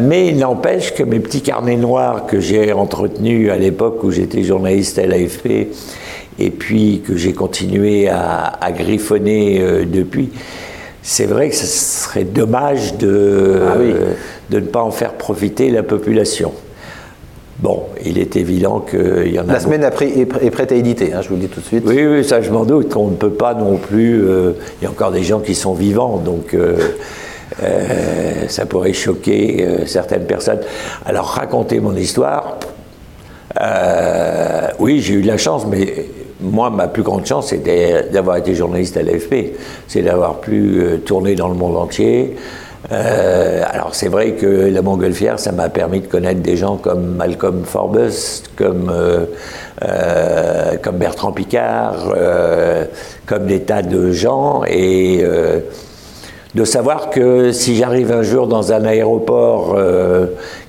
Mais il n'empêche que mes petits carnets noirs que j'ai entretenus à l'époque où j'étais journaliste à l'AFP et puis que j'ai continué à, griffonner euh, depuis, c'est vrai que ce serait dommage de, ah de ne pas en faire profiter la population. Bon, il est évident qu'il y en a. La semaine après est prête à éditer, hein, je vous le dis tout de suite. Oui, oui, ça je m'en doute. On ne peut pas non plus. Euh, il y a encore des gens qui sont vivants, donc euh, ça pourrait choquer certaines personnes. Alors raconter mon histoire, oui, j'ai eu de la chance, mais moi, ma plus grande chance, c'est d'avoir été journaliste à l'AFP. C'est d'avoir pu euh, tourner dans le monde entier. Euh, alors, c'est vrai que la montgolfière, ça m'a permis de connaître des gens comme Malcolm Forbes, comme, euh, comme Bertrand Picard, comme des tas de gens. Et de savoir que si j'arrive un jour dans un aéroport,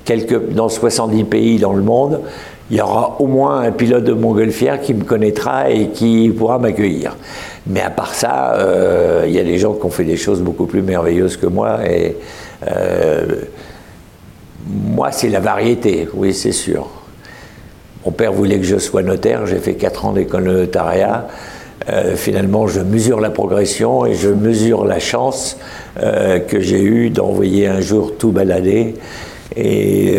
quelque, dans 70 pays dans le monde, il y aura au moins un pilote de montgolfière qui me connaîtra et qui pourra m'accueillir. Mais à part ça, euh, il y a des gens qui ont fait des choses beaucoup plus merveilleuses que moi. Et euh, moi, c'est la variété, oui, c'est sûr. Mon père voulait que je sois notaire, j'ai fait 4 ans d'école de notariat. finalement, je mesure la progression et je mesure la chance que j'ai eue d'envoyer un jour tout balader et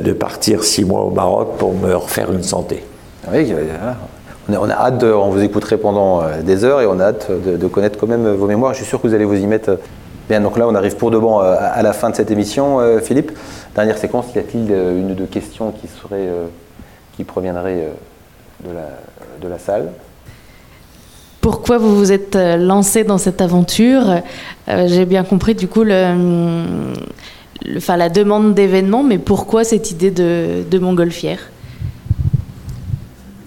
de partir six mois au Maroc pour me refaire une santé. Oui, on a, hâte, on vous écouterait pendant des heures et on a hâte de, de, connaître quand même vos mémoires. Je suis sûr que vous allez vous y mettre Bien, donc là, on arrive pour de bon euh, à la fin de cette émission. Euh, Philippe, dernière séquence, y a-t-il euh, une ou deux questions qui, seraient, qui proviendraient de la, de la salle? Pourquoi vous vous êtes lancé dans cette aventure J'ai bien compris du coup le, enfin, la demande d'événements, mais pourquoi cette idée de, montgolfière?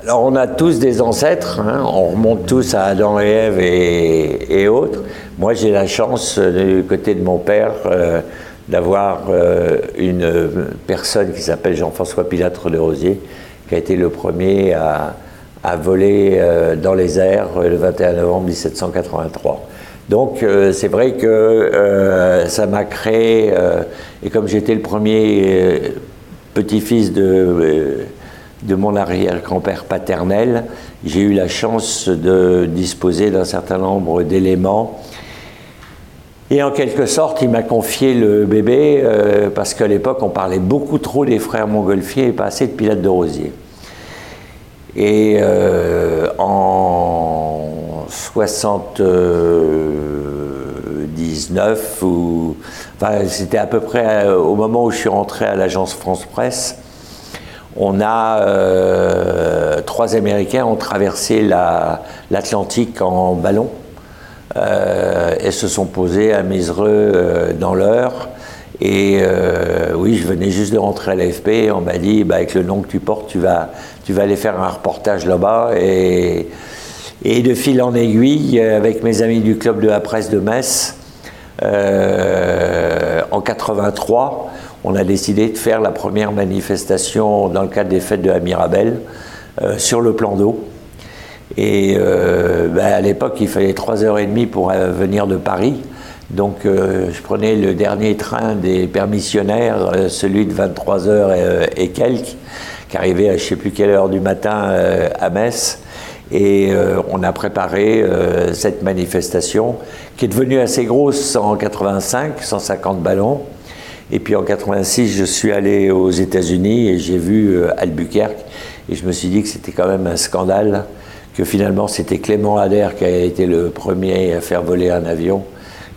Alors on a tous des ancêtres, hein. on remonte tous à Adam et Ève et, autres. Moi j'ai la chance du côté de mon père euh, d'avoir euh, une personne qui s'appelle Jean-François Pilatre de Rosier, qui a été le premier à, voler euh, dans les airs le 21 novembre 1783. Donc c'est vrai que ça m'a créé, et comme j'étais le premier petit-fils de de mon arrière-grand-père paternel, j'ai eu la chance de disposer d'un certain nombre d'éléments. Et en quelque sorte, il m'a confié le bébé euh, parce qu'à l'époque, on parlait beaucoup trop des frères montgolfiers et pas assez de pilotes de Rosier. Et euh, en 79, ou, enfin, c'était à peu près euh, au moment où je suis rentré à l'agence France Presse, on a euh, trois Américains ont traversé l'Atlantique en ballon et se sont posés à Misereux euh, dans l'heure. Et oui, je venais juste de rentrer à l'AFP. On m'a dit, bah, avec le nom que tu portes, tu vas, tu vas aller faire un reportage là-bas. Et, de fil en aiguille, avec mes amis du club de la presse de Metz, en 83, on a décidé de faire la première manifestation dans le cadre des fêtes de la Mirabelle euh, sur le plan d'eau. Et euh, ben, à l'époque, il fallait 3h30 pour euh, venir de Paris. Donc je prenais le dernier train des permissionnaires, celui de 23h et, quelques, qui arrivait à je ne sais plus quelle heure du matin à Metz. Et on a préparé cette manifestation qui est devenue assez grosse en 85, 150 ballons. Et puis en 86, je suis allé aux États-Unis et j'ai vu euh, Albuquerque et je me suis dit que c'était quand même un scandale que finalement c'était Clément Adair qui a été le premier à faire voler un avion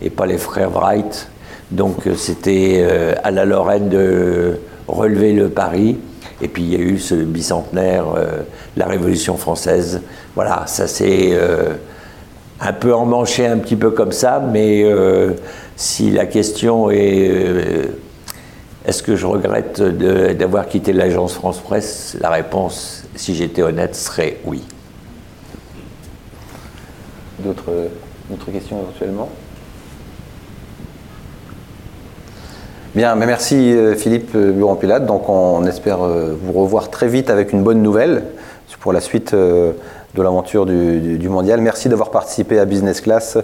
et pas les frères Wright. Donc euh, c'était euh, à la Lorraine de relever le pari. Et puis il y a eu ce bicentenaire, la Révolution française. Voilà, ça s'est un peu emmanché un petit peu comme ça, mais si la question est euh, est-ce que je regrette d'avoir quitté l'agence France Presse, la réponse, si j'étais honnête, serait oui. D'autres questions éventuellement? Bien, mais merci euh, Philippe euh, Buron-Pilate. Donc on espère vous revoir très vite avec une bonne nouvelle pour la suite de l'aventure du, mondial. Merci d'avoir participé à Business Class,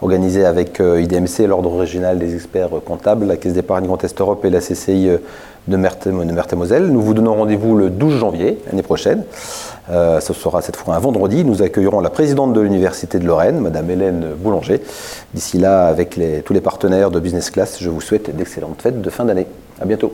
organisé avec euh, IDMC, l'Ordre régional des experts comptables, la Caisse d'épargne Grand Est Europe et la CCI euh, de Meurthe-et-Moselle. Nous vous donnons rendez-vous le 12 janvier, l'année prochaine. Euh, ce sera cette fois un vendredi. Nous accueillerons la présidente de l'Université de Lorraine, Madame Hélène Boulanger. D'ici là, avec tous les partenaires de Business Class, je vous souhaite d'excellentes fêtes de fin d'année. À bientôt.